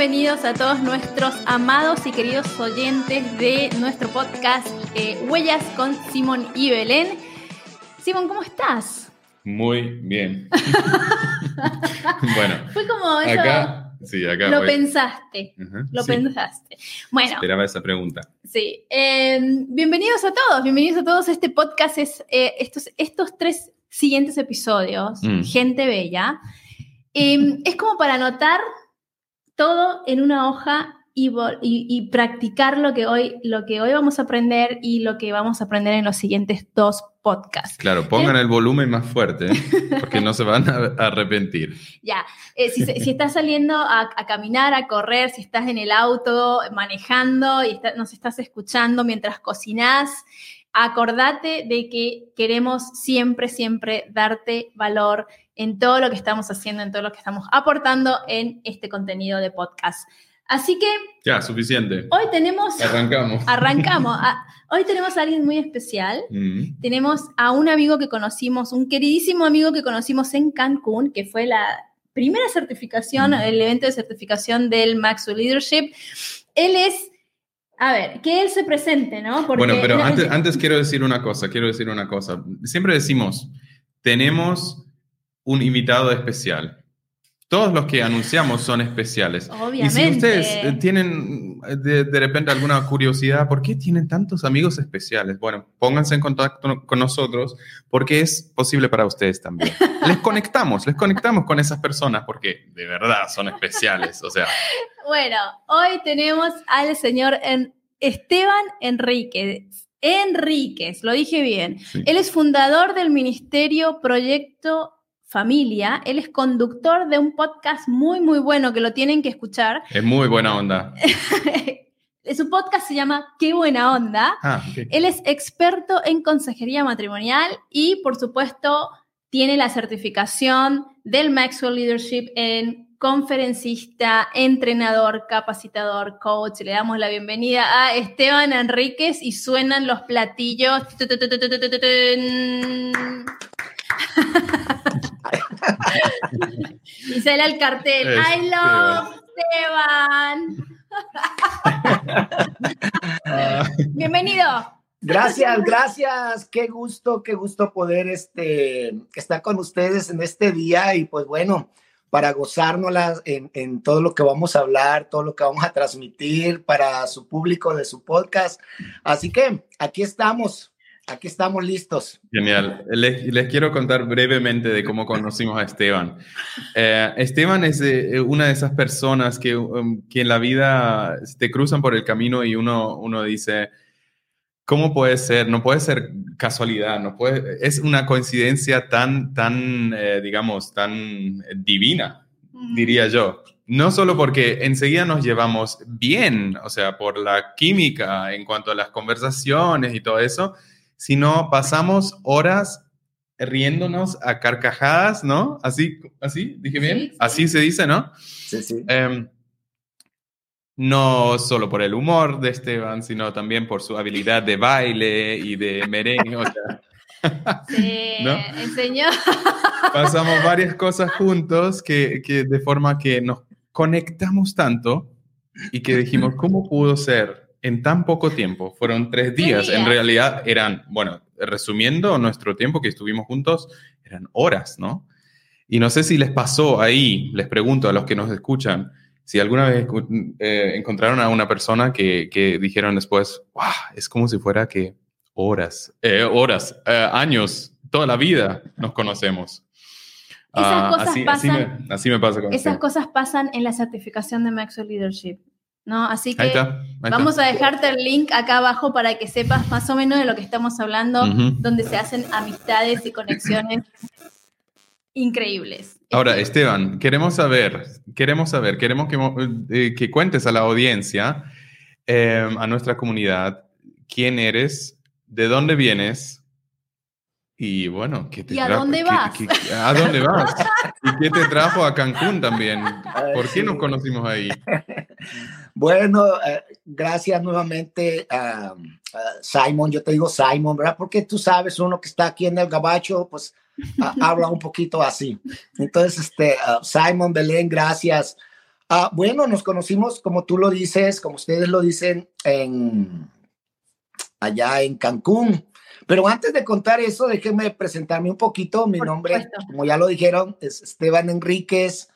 bienvenidos a todos nuestros amados y queridos oyentes de nuestro podcast eh, Huellas con Simón y Belén. Simón, ¿cómo estás? Muy bien. bueno, fue como eso. Acá, sí, acá. Lo pensaste. lo pensaste. Bueno. Esperaba esa pregunta. Sí. Em, bienvenidos a todos. Bienvenidos a todos. Este podcast es eh, estos, estos tres siguientes episodios. Mm. Gente bella. Em, es como para anotar todo en una hoja y, practicar lo que, hoy, lo que hoy vamos a aprender y lo que vamos a aprender en los siguientes dos podcasts. Claro, pongan el volumen más fuerte, porque no se van a arrepentir. Ya, eh, si, estás saliendo a, caminar, a correr, si estás en el auto manejando y nos estás escuchando mientras cocinas, acordate de que queremos siempre, siempre darte valor en todo lo que estamos haciendo, en todo lo que estamos aportando en este contenido de podcast. Así que... Ya, suficiente. Hoy tenemos... Arrancamos. Arrancamos. Ah, hoy tenemos a alguien muy especial. Mm. Tenemos a un amigo que conocimos, un queridísimo amigo que conocimos en Cancún, que fue la primera certificación, mm. el evento de certificación del Maxwell Leadership. Él es a ver, que él se presente, ¿no? bueno, pero antes, antes, quiero decir una cosa, quiero decir una cosa. Siempre decimos, tenemos un invitado especial. Todos los que anunciamos son especiales. Obviamente. Y si ustedes eh, tienen eh, de, repente alguna curiosidad, ¿por qué tienen tantos amigos especiales? Bueno, pónganse en contacto con nosotros porque es posible para ustedes también. Les conectamos, les conectamos con esas personas porque de verdad son especiales. O sea. Bueno, hoy tenemos al señor Esteban Enríquez. Enríquez, lo dije bien. Él es fundador del Ministerio Proyecto familia. Él es conductor de un podcast muy, muy bueno que lo tienen que escuchar. Es muy buena onda. Su podcast se llama Qué buena onda. Ah, Él es experto en consejería matrimonial y, por supuesto, tiene la certificación del Maxwell Leadership en conferencista, entrenador, capacitador, coach. Le damos la bienvenida a Esteban Enríquez y suenan los platillos. y sale el cartel. I love Esteban. Bienvenido. Gracias, gracias. Qué gusto, qué gusto poder este, estar con ustedes en este día y pues bueno, para gozárnoslas en, en, todo lo que vamos a hablar, todo lo que vamos a transmitir para su público de su podcast. Así que aquí estamos Aquí estamos listos. Genial. Les, quiero contar brevemente de cómo conocimos a Esteban. Eh, Esteban es eh, una de esas personas que, um, que, en la vida te cruzan por el camino y uno, uno dice, ¿cómo puede ser? No puede ser casualidad, no puede, es una coincidencia tan, tan eh, digamos, tan divina, diría yo. No solo porque enseguida nos llevamos bien, o sea, por la química en cuanto a las conversaciones y todo eso, sino pasamos horas riéndonos a carcajadas, ¿no? Así, así, dije bien, así se dice, ¿no? Sí, sí. Em, no solo por el humor de Esteban, sino también por su habilidad de baile y de merengue. sí, enseñó. Pasamos varias cosas juntos que, que de forma que nos conectamos tanto y que dijimos, ¿cómo pudo ser en tan poco tiempo. Fueron tres días. En realidad eran, bueno, resumiendo nuestro tiempo que estuvimos juntos, eran horas, ¿no? Y no sé si les pasó ahí, les pregunto a los que nos escuchan, si alguna vez eh, encontraron a una persona que, que, dijeron después, wow, es como si fuera que horas, eh, horas, eh, años, toda la vida nos conocemos. Esas ah, cosas así, pasan, así, me, pasa con Esas cosas pasan en la certificación de Maxwell Leadership. ¿No? Así que vamos a dejarte el link acá abajo para que sepas más o menos de lo que estamos hablando, donde se hacen amistades y conexiones increíbles. Ahora, Esteban, queremos saber, queremos saber, queremos que, eh, que cuentes a la audiencia, em, a nuestra comunidad, quién eres, de dónde vienes Y bueno, ¿qué te ¿Y a dónde vas? ¿A dónde vas? ¿Y qué te trajo a Cancún también? ¿Por qué nos conocimos ahí? Bueno, eh, gracias nuevamente a Simon. Yo te digo Simon, ¿verdad? Porque tú sabes, uno que está aquí en el gabacho, pues habla un poquito así. Entonces, este, Simon Belén, gracias. Ah, bueno, nos conocimos, como tú lo dices, como ustedes lo dicen, en, allá en Cancún. Pero antes de contar eso, déjenme presentarme un poquito. Mi nombre, como ya lo dijeron, es Esteban Enríquez.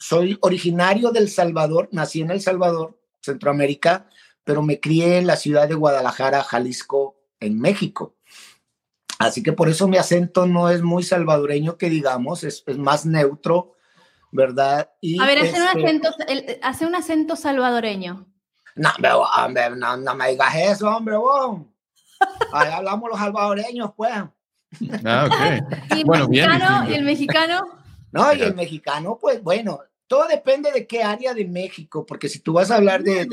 Soy originario del Salvador, nací en El Salvador, Centroamérica, pero me crié en la ciudad de Guadalajara, Jalisco, en México. Así que por eso mi acento no es muy salvadoreño, que digamos, es, más neutro, ¿verdad? Y a ver, hace, un este acento, hace un acento salvadoreño. No, hombre, no, no, me digas eso, hombre, vos. Ahí hablamos los salvadoreños, pues. Ah, ok. ¿Y el, bueno, mexicano, ¿Y el mexicano? No, y el mexicano, pues bueno, todo depende de qué área de México, porque si tú vas a hablar de,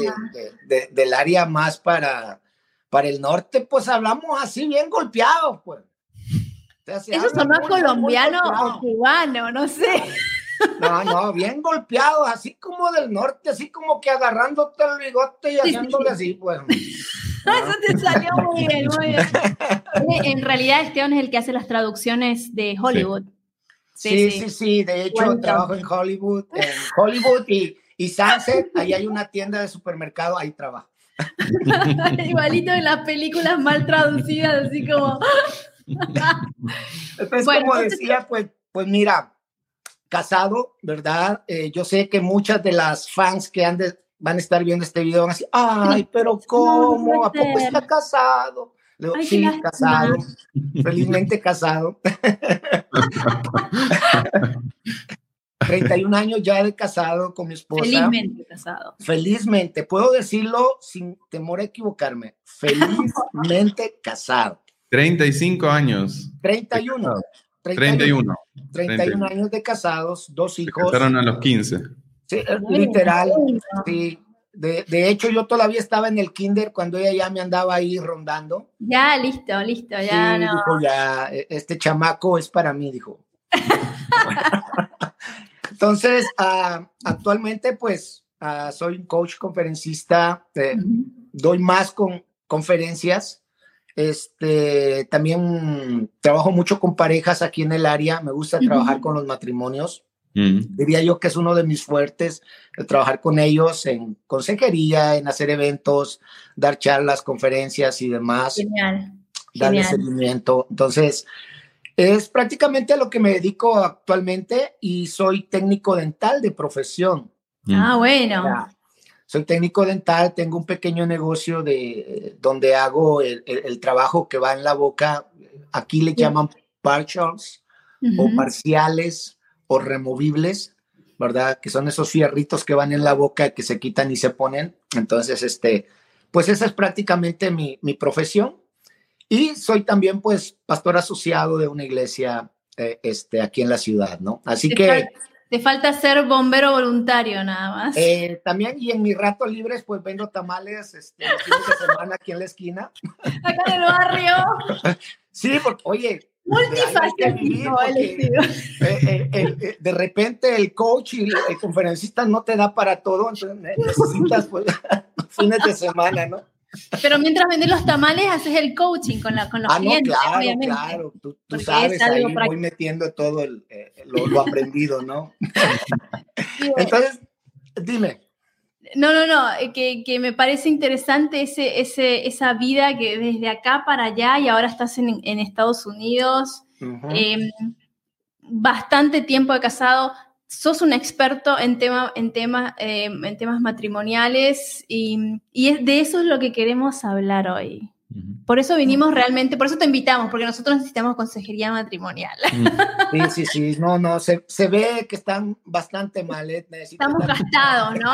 de, del área más para, para el norte, pues hablamos así bien golpeados, pues. Eso sonó colombiano o cubano, no sé. No, no, bien golpeado, así como del norte, así como que agarrándote el bigote y haciéndole así, pues. Eso te salió muy bien, muy bien. En realidad, Esteban es el que hace las traducciones de Hollywood. Sí, sí, sí, de hecho trabajo en Hollywood, en Hollywood y, y Sunset, ahí hay una tienda de supermercado, ahí trabajo. Igualito en las películas mal traducidas, así como... Entonces, como decía, pues, pues mira, casado, ¿verdad? Eh, yo sé que muchas de las fans que han van a estar viendo este video van a decir, ay, pero ¿cómo? ¿A poco está casado? Sí, casado, felizmente casado. 31 años ya de casado con mi esposa. Felizmente casado. Felizmente, puedo decirlo sin temor a equivocarme. Felizmente casado. 35 años. 31. 31. 31 años de casados, dos hijos. Se casaron a los 15. Sí, literal. Sí. De, de, hecho, yo todavía estaba en el kinder cuando ella ya me andaba ahí rondando. Ya, listo, listo, ya sí, no. Dijo, ya, e, este chamaco es para mí, dijo. Entonces, uh, actualmente, pues, uh, soy un coach conferencista, eh, doy más con conferencias. Este, también trabajo mucho con parejas aquí en el área, me gusta trabajar con los matrimonios. Diría yo que es uno de mis fuertes, el trabajar con ellos en consejería, en hacer eventos, dar charlas, conferencias y demás. Genial. Darle seguimiento. Entonces, es prácticamente a lo que me dedico actualmente y soy técnico dental de profesión. Ah, bueno. soy técnico dental, tengo un pequeño negocio de donde hago el, trabajo que va en la boca. Aquí le llaman partials o parciales o removibles, ¿verdad? Que son esos fierritos que van en la boca que se quitan y se ponen. Entonces, este, pues esa es prácticamente mi, mi profesión. Y soy también, pues, pastor asociado de una iglesia eh, este, aquí en la ciudad, ¿no? Así que... te falta ser bombero voluntario nada más. Eh, también, y en mis ratos libres, pues vendo tamales este, los fines de semana aquí en la esquina. Acá en el barrio. Sí, porque, oye, Multifacético eh, eh, de repente el coach y el conferencista no te da para todo, entonces necesitas pues, fines de semana, ¿no? Pero mientras vendes los tamales, haces el coaching con, la, con los ah, clientes. No, claro, claro. Tú, tú sabes, ahí voy metiendo todo el, eh, lo, aprendido, ¿no? Entonces, dime. No, no, no, eh, que, que, me parece interesante ese, ese, esa vida que desde acá para allá y ahora estás en, en Estados Unidos, em, bastante tiempo de casado, sos un experto en, tema, en, tema, em, en temas matrimoniales y, y, de eso es lo que queremos hablar hoy. Por eso vinimos realmente, por eso te invitamos, porque nosotros necesitamos consejería matrimonial. Sí, sí, sí, no, no, se, se ve que están bastante mal. ¿eh? Estamos gastados, ¿no?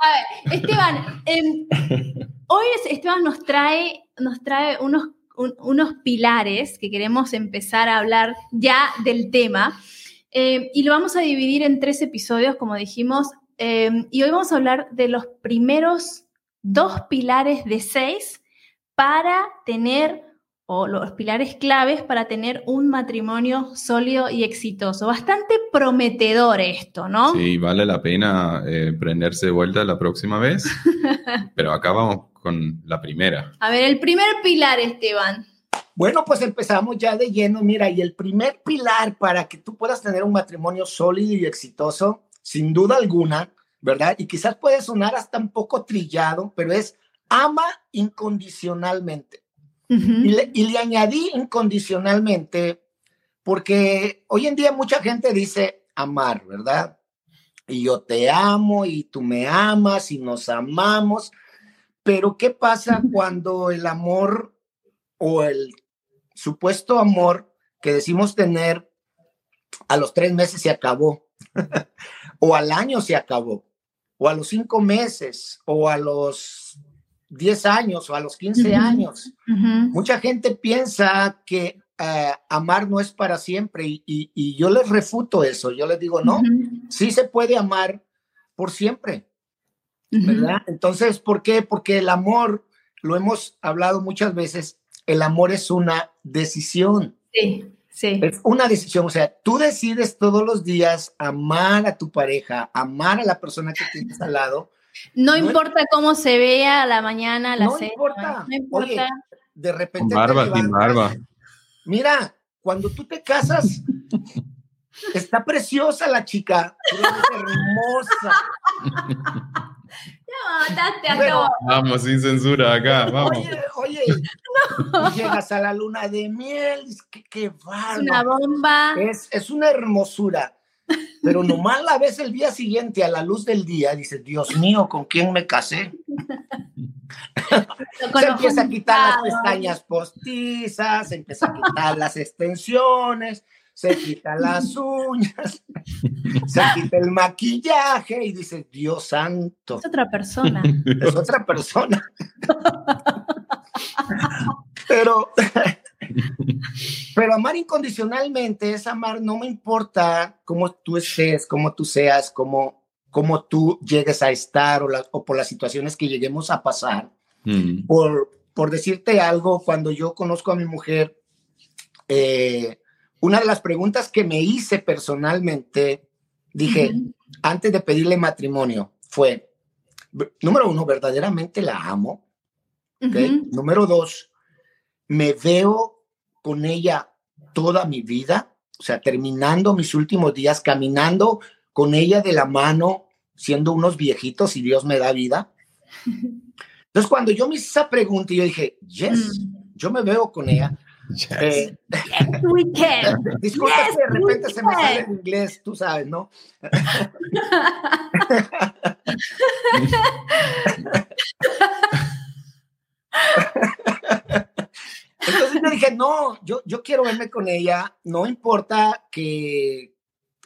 A ver, Esteban, eh, hoy Esteban nos trae, nos trae unos, unos pilares que queremos empezar a hablar ya del tema. Eh, y lo vamos a dividir en tres episodios, como dijimos, Em, y hoy vamos a hablar de los primeros dos pilares de seis para tener, o los pilares claves para tener un matrimonio sólido y exitoso. Bastante prometedor esto, ¿no? Sí, vale la pena eh, prenderse de vuelta la próxima vez, pero acá vamos con la primera. A ver, el primer pilar, Esteban. Bueno, pues empezamos ya de lleno. Mira, y el primer pilar para que tú puedas tener un matrimonio sólido y exitoso, sin duda alguna, ¿verdad? Y quizás puede sonar hasta un poco trillado, pero es ama incondicionalmente. y, le, y le añadí incondicionalmente porque hoy en día mucha gente dice amar, ¿verdad? Y yo te amo y tú me amas y nos amamos. Pero ¿qué pasa cuando el amor o el supuesto amor que decimos tener a los tres meses se acabó, o al año se acabó, o a los cinco meses, o a los diez años, o a los quince años. Mucha gente piensa que eh, amar no es para siempre y, yo les refuto eso, yo les digo, no, sí se puede amar por siempre, ¿verdad? Entonces, ¿por qué? Porque el amor, lo hemos hablado muchas veces, el amor es una decisión. Sí, sí. Es una decisión, o sea, tú decides todos los días amar a tu pareja, amar a la persona que tienes al lado. No, importa cómo se vea a la mañana, a la no cena. Importa. No importa. de repente. barba, sin barba. Mira, cuando tú te casas, está preciosa la chica, hermosa. Vamos, sin censura acá, vamos. Oye, oye, llegas a la luna de miel, qué, qué Es una bomba. Es, es una hermosura. Pero nomás la ves el día siguiente a la luz del día, dices, Dios mío, ¿con quién me casé? se empieza a quitar las pestañas postizas, se empieza a quitar las extensiones, se quita las uñas, se quita el maquillaje y dice, Dios santo. Es otra persona. Es otra persona. pero, pero amar incondicionalmente es amar, no me importa cómo tú estés, cómo tú seas, cómo, cómo tú llegues a estar o, o por las situaciones que lleguemos a pasar. Mm. Por, por decirte algo, cuando yo conozco a mi mujer, eh, una de las preguntas que me hice personalmente, dije, antes de pedirle matrimonio, fue, número uno, verdaderamente la amo. Número dos, me veo con ella toda mi vida, o sea, terminando mis últimos días, caminando con ella de la mano, siendo unos viejitos y Dios me da vida. Entonces, cuando yo me hice esa pregunta, yo dije, yes, mm. yo me veo con ella. Eh, disculpa que de repente se me sale en inglés, tú sabes, ¿no? Entonces yo dije, no, yo, yo quiero verme con ella, no importa que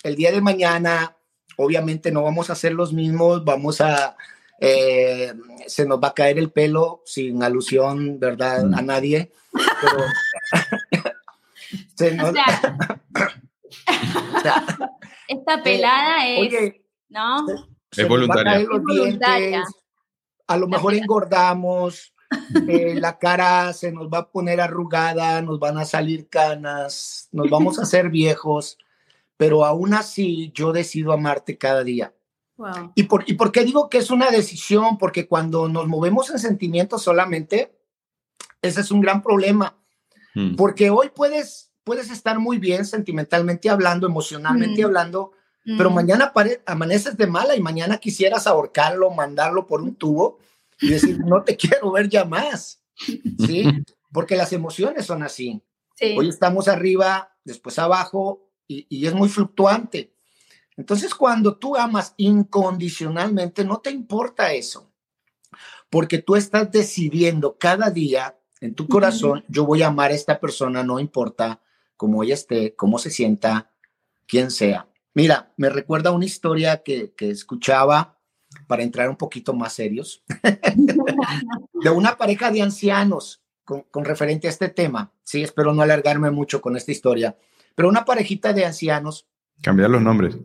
el día de mañana, obviamente no vamos a ser los mismos, vamos a, eh, se nos va a caer el pelo sin alusión, ¿verdad? A nadie. Pero esta pelada es, ¿no? es voluntaria. a lo mejor engordamos, eh, la cara se nos va a poner arrugada, nos van a salir canas, nos vamos a hacer viejos, pero aún así yo decido amarte cada día. ¿Y, por, ¿Y por qué digo que es una decisión? Porque cuando nos movemos en sentimientos solamente, ese es un gran problema. Mm. Porque hoy puedes, puedes estar muy bien sentimentalmente hablando, emocionalmente mm. hablando, pero mm. mañana amaneces de mala y mañana quisieras ahorcarlo, mandarlo por un tubo y decir, no te quiero ver ya más. ¿Sí? Porque las emociones son así. Hoy estamos arriba, después abajo y, y es muy fluctuante. Entonces, cuando tú amas incondicionalmente, no te importa eso, porque tú estás decidiendo cada día en tu corazón, yo voy a amar a esta persona, no importa cómo ella esté, cómo se sienta, quién sea. Mira, me recuerda una historia que, escuchaba para entrar un poquito más serios, de una pareja de ancianos con, con, referente a este tema. Sí, espero no alargarme mucho con esta historia, pero una parejita de ancianos. Cambiar los nombres.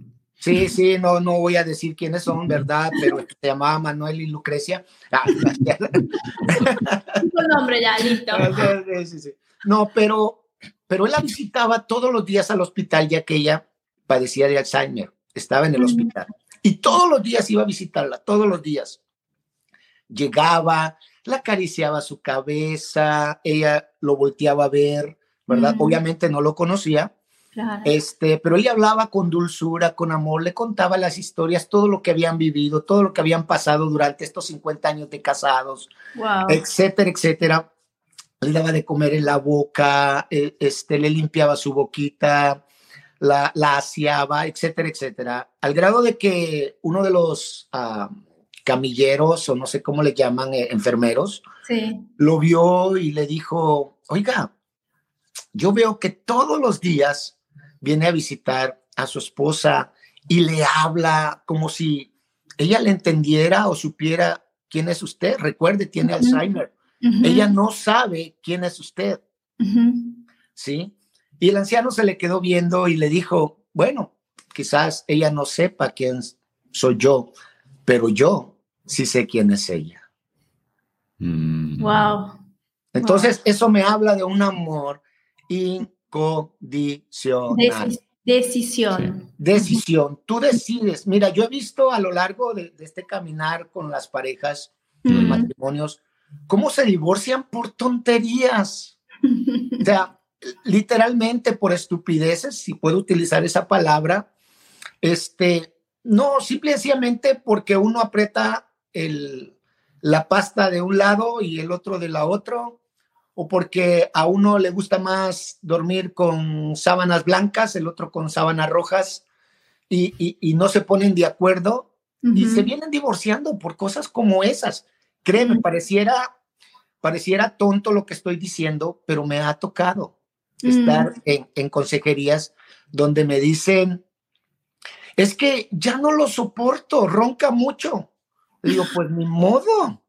Sí, sí, no, no voy a decir quiénes son, ¿verdad? Pero se llamaba Manuel y Lucrecia. Ah, nombre ya, listo. Sí, sí, No, pero, pero él la visitaba todos los días al hospital, ya que ella padecía de Alzheimer, estaba en el hospital. Y todos los días iba a visitarla, todos los días. Llegaba, la acariciaba su cabeza, ella lo volteaba a ver, ¿verdad? Obviamente no lo conocía, este, pero ella hablaba con dulzura, con amor, le contaba las historias, todo lo que habían vivido, todo lo que habían pasado durante estos 50 años de casados, etcétera, etcétera. Le daba de comer en la boca, e, este, le limpiaba su boquita, la, la aseaba, etcétera, etcétera. Al grado de que uno de los ah, camilleros, o no sé cómo le llaman, eh, enfermeros, lo vio y le dijo, oiga, yo veo que todos los días viene a visitar a su esposa y le habla como si ella le entendiera o supiera quién es usted. Recuerde, tiene Alzheimer. Ella no sabe quién es usted. ¿Sí? Y el anciano se le quedó viendo y le dijo, bueno, quizás ella no sepa quién soy yo, pero yo sí sé quién es ella. Wow. Entonces, eso me habla de un amor incondicional. decisión. Decisión. Tú decides. Mira, yo he visto a lo largo de, este caminar con las parejas, los matrimonios, cómo se divorcian por tonterías. o sea, literalmente por estupideces, si puedo utilizar esa palabra. Este, no, simplemente porque uno aprieta el, la pasta de un lado y el otro de la otra, o porque a uno le gusta más dormir con sábanas blancas, el otro con sábanas rojas, y, no se ponen de acuerdo y se vienen divorciando por cosas como esas. Créeme, pareciera, pareciera tonto lo que estoy diciendo, pero me ha tocado estar en, en consejerías donde me dicen, es que ya no lo soporto, ronca mucho. digo, pues ni modo,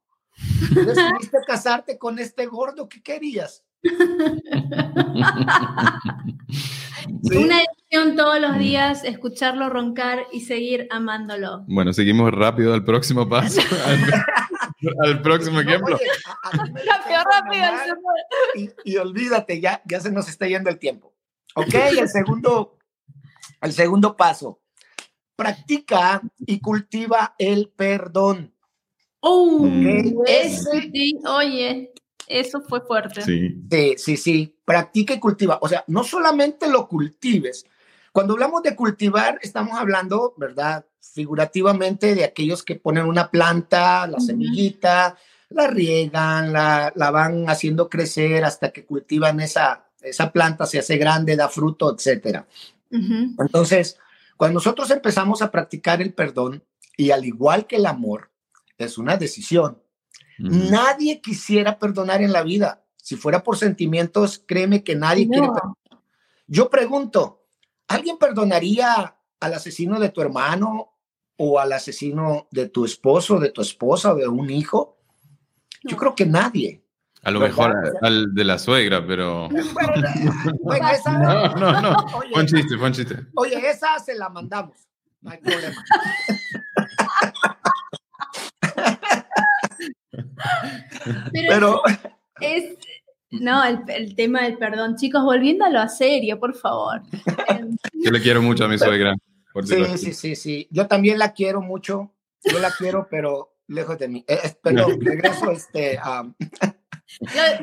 Decidiste casarte con este gordo, ¿qué querías? Una decisión todos los días, escucharlo roncar y seguir amándolo. Bueno, seguimos rápido al próximo paso, al, próximo ejemplo. rápido, rápido. Y, y, olvídate, ya, ya se nos está yendo el tiempo. Ok, el segundo, el segundo paso. Practica y cultiva el perdón. Oh, oye, eso fue fuerte. Sí. sí, sí, Practica y cultiva. O sea, no solamente lo cultives. Cuando hablamos de cultivar, estamos hablando, ¿verdad? Figurativamente de aquellos que ponen una planta, la semillita, la riegan, la, la, van haciendo crecer hasta que cultivan esa, esa planta, se hace grande, da fruto, etcétera. Entonces, cuando nosotros empezamos a practicar el perdón, y al igual que el amor, es una decisión. Nadie quisiera perdonar en la vida. Si fuera por sentimientos, créeme que nadie quiere perdonar. Yo pregunto, ¿alguien perdonaría al asesino de tu hermano o al asesino de tu esposo, de tu esposa o de un hijo? Yo creo que nadie. A lo mejor al de la suegra, pero. Bueno, esa... No, no, no. Oye, chiste, chiste. Oye, esa se la mandamos. No hay problema. Pero, es, no, el, tema del perdón. Chicos, volviéndolo a serio, por favor. Yo le quiero mucho a mi suegra. Sí, sí, sí, sí. Yo también la quiero mucho. Yo la quiero, pero lejos de mí. Eh, eh, perdón, regreso este.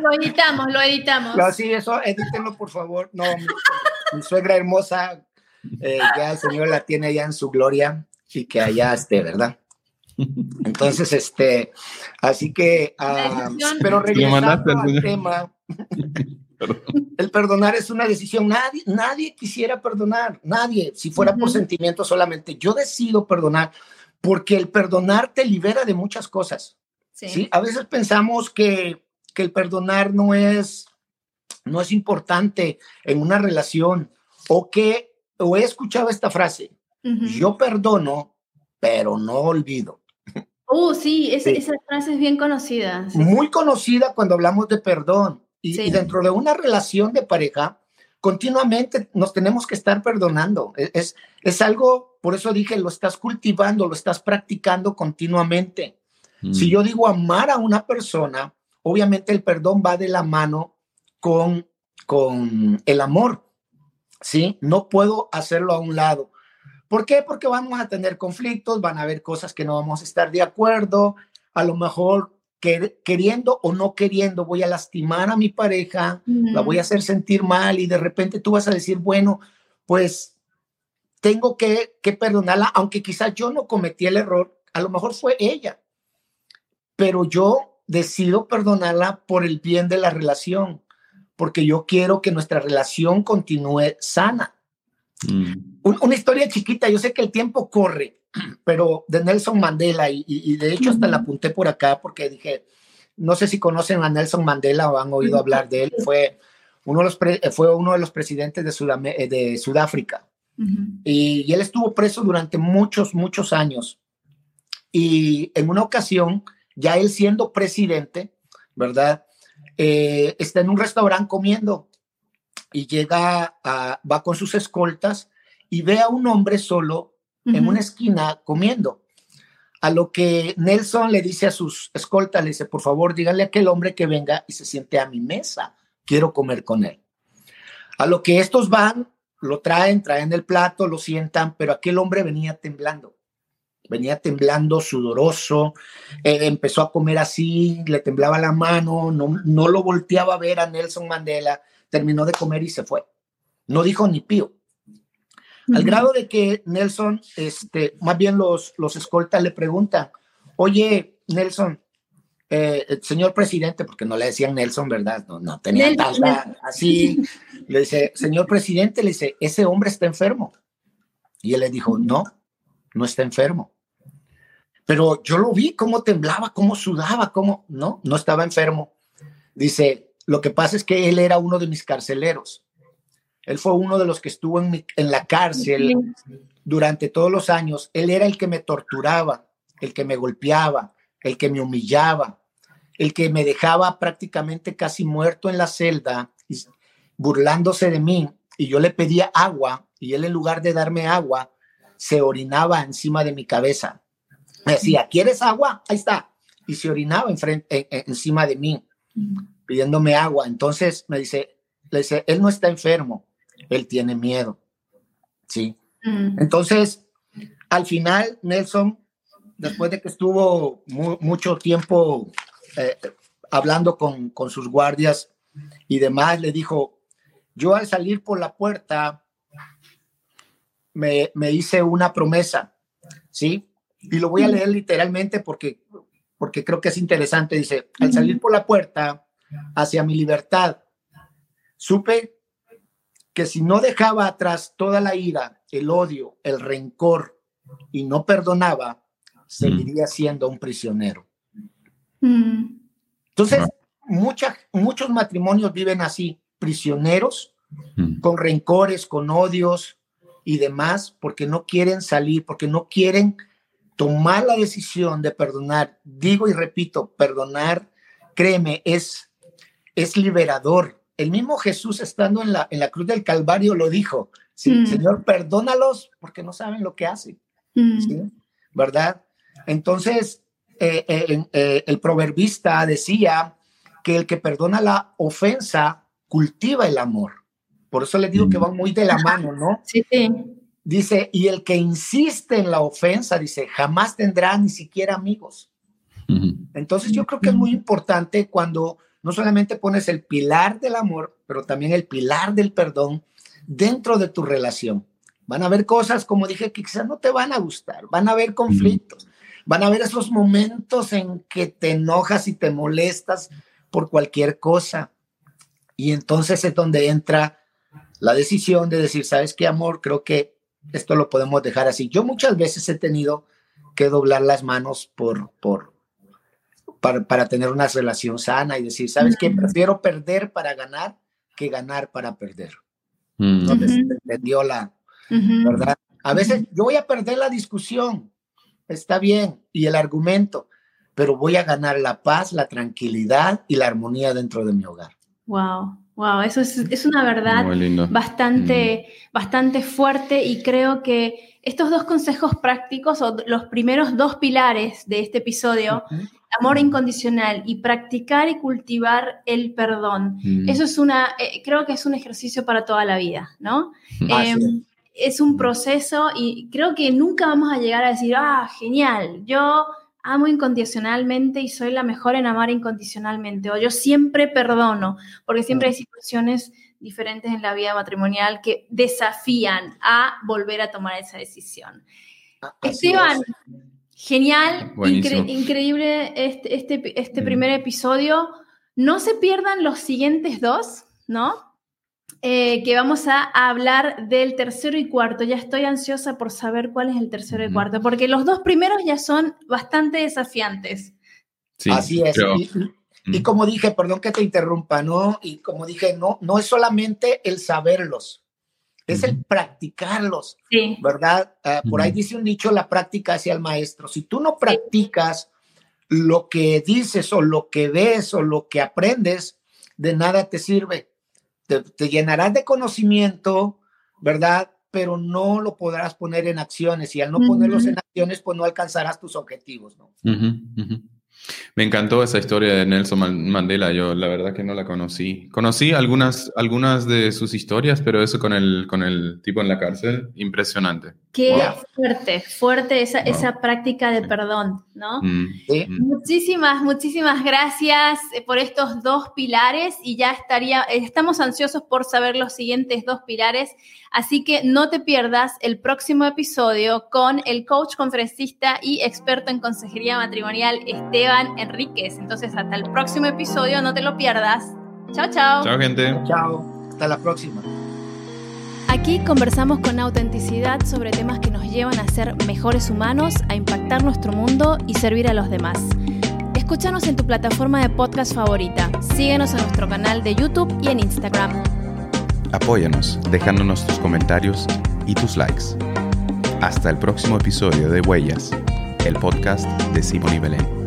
lo, editamos, lo editamos. sí, eso, edítenlo, por favor. No, mi, suegra hermosa, eh, ya el Señor la tiene allá en su gloria y que allá esté, ¿verdad? Entonces, este, así que, ah, pero regresando al tema, el perdonar es una decisión. Nadie, nadie quisiera perdonar, nadie, si fuera por sentimiento solamente. Yo decido perdonar porque el perdonar te libera de muchas cosas. Sí. A veces pensamos que, que el perdonar no es, no es importante en una relación o que, o he escuchado esta frase, yo perdono, pero no olvido. Oh, sí, esa frase es bien conocida. Muy conocida cuando hablamos de perdón. Y, dentro de una relación de pareja, continuamente nos tenemos que estar perdonando. E, es, es algo por eso dije, lo estás cultivando, lo estás practicando continuamente. Si mm. yo digo amar a una persona, obviamente el perdón va de la mano con, con el amor, ¿sí? No puedo hacerlo a un lado. ¿Por qué? Porque vamos a tener conflictos, van a haber cosas que no vamos a estar de acuerdo, a lo mejor queriendo o no queriendo voy a lastimar a mi pareja, la voy a hacer sentir mal y de repente tú vas a decir, bueno, pues tengo que, que perdonarla, aunque quizás yo no cometí el error, a lo mejor fue ella, pero yo decido perdonarla por el bien de la relación, porque yo quiero que nuestra relación continúe sana. Mm. Una historia chiquita, yo sé que el tiempo corre, pero de Nelson Mandela, y, de hecho hasta la apunté por acá porque dije, no sé si conocen a Nelson Mandela o han oído hablar de él, fue uno de los, fue uno de los presidentes de, de Sudáfrica. y, él estuvo preso durante muchos, muchos años. Y en una ocasión, ya él siendo presidente, ¿verdad? Eh, está en un restaurante comiendo y llega, a, va con sus escoltas y ve a un hombre solo en una esquina comiendo. A lo que Nelson le dice a sus escoltas, le dice, por favor, díganle a aquel hombre que venga y se siente a mi mesa. Quiero comer con él. A lo que estos van, lo traen, traen el plato, lo sientan, pero aquel hombre venía temblando. Venía temblando, sudoroso, eh, empezó a comer así, le temblaba la mano, no, no lo volteaba a ver a Nelson Mandela, terminó de comer y se fue. No dijo ni pío al grado de que Nelson, este, más bien los, los escoltas le preguntan, oye, Nelson, eh, señor presidente, porque no le decían Nelson, ¿verdad? No, no tenía tanta así. Le dice, señor presidente, le dice, ese hombre está enfermo. Y él le dijo, no, no está enfermo. Pero yo lo vi, cómo temblaba, cómo sudaba, cómo, no, no estaba enfermo. Dice, lo que pasa es que él era uno de mis carceleros. Él fue uno de los que estuvo en, la cárcel durante todos los años. Él era el que me torturaba, el que me golpeaba, el que me humillaba, el que me dejaba prácticamente casi muerto en la celda, burlándose de mí. Y yo le pedía agua y él en lugar de darme agua, se orinaba encima de mi cabeza. Me decía, ¿quieres agua? Ahí está. Y se orinaba encima de mí, pidiéndome agua. Entonces me dice, le dice, él no está enfermo, él tiene miedo. ¿Sí? Mm. Entonces, al final, Nelson, después de que estuvo mucho tiempo eh, hablando con, con sus guardias y demás, le dijo, yo al salir por la puerta me, me, hice una promesa, ¿sí? Y lo voy a leer literalmente porque, porque creo que es interesante. Dice, al salir por la puerta hacia mi libertad, supe que si no dejaba atrás toda la ira, el odio, el rencor y no perdonaba, seguiría siendo un prisionero. Mm. Entonces, muchos matrimonios viven así, prisioneros, mm. con rencores, con odios y demás, porque no quieren salir, porque no quieren tomar la decisión de perdonar. Digo y repito, perdonar, créeme, es, es liberador, el mismo Jesús estando en la, en la cruz del Calvario lo dijo, mm. Señor, perdónalos porque no saben lo que hacen, mm. ¿verdad? Entonces, eh, eh, eh, el proverbista decía que el que perdona la ofensa cultiva el amor. Por eso le digo que va muy de la mano, ¿no? Sí, Dice, y el que insiste en la ofensa, dice, jamás tendrá ni siquiera amigos. Entonces yo creo que es muy importante cuando no solamente pones el pilar del amor, pero también el pilar del perdón dentro de tu relación. Van a haber cosas, como dije, que quizás no te van a gustar, van a haber conflictos, van a haber esos momentos en que te enojas y te molestas por cualquier cosa. Y entonces es donde entra la decisión de decir, ¿sabes qué, amor? Creo que esto lo podemos dejar así. Yo muchas veces he tenido que doblar las manos por, por, para, tener una relación sana y decir, ¿sabes qué? Prefiero perder para ganar que ganar para perder. Entonces, entendió la verdad. A veces yo voy a perder la discusión, está bien, y el argumento, pero voy a ganar la paz, la tranquilidad y la armonía dentro de mi hogar. Wow. Wow, eso es, una verdad bastante, mm. bastante fuerte y creo que estos dos consejos prácticos o los primeros dos pilares de este episodio, amor incondicional y practicar y cultivar el perdón, mm. eso es una, eh, creo que es un ejercicio para toda la vida, ¿no? Em, es un proceso y creo que nunca vamos a llegar a decir, ah, genial, yo amo incondicionalmente y soy la mejor en amar incondicionalmente, o yo siempre perdono, porque siempre hay situaciones diferentes en la vida matrimonial que desafían a volver a tomar esa decisión. Esteban, genial, increíble este, este, este mm. primer episodio. No se pierdan los siguientes dos, ¿no? Eh, que vamos a, hablar del tercero y cuarto. Ya estoy ansiosa por saber cuál es el tercero y cuarto, porque los dos primeros ya son bastante desafiantes. Sí, Así es. y, como dije, perdón que te interrumpa, ¿no? Y como dije, no, no es solamente el saberlos, es el practicarlos, ¿verdad? Ah, por ahí dice un dicho, la práctica hacia el maestro. Si tú no practicas lo que dices o lo que ves o lo que aprendes, de nada te sirve te, llenarás de conocimiento, ¿verdad? Pero no lo podrás poner en acciones y al no ponerlos en acciones, pues no alcanzarás tus objetivos, ¿no? Me encantó esa historia de Nelson Mandela. Yo la verdad que no la conocí. Conocí algunas, algunas de sus historias, pero eso con el, con el tipo en la cárcel, impresionante. Qué fuerte, fuerte esa, esa práctica de perdón, ¿no? Mm, mm. Muchísimas, muchísimas gracias eh, por estos dos pilares y ya estaría, estamos ansiosos por saber los siguientes dos pilares. Así que no te pierdas el próximo episodio con el coach, conferencista y experto en consejería matrimonial Esteban Enríquez. Entonces, hasta el próximo episodio, no te lo pierdas. Chao, chao. Chao, gente. Chao. Hasta la próxima. Aquí conversamos con autenticidad sobre temas que nos llevan a ser mejores humanos, a impactar nuestro mundo y servir a los demás. Escúchanos en tu plataforma de podcast favorita. Síguenos en nuestro canal de YouTube y en Instagram. Apóyanos dejándonos tus comentarios y tus likes. Hasta el próximo episodio de Huellas, el podcast de Simón y Belén.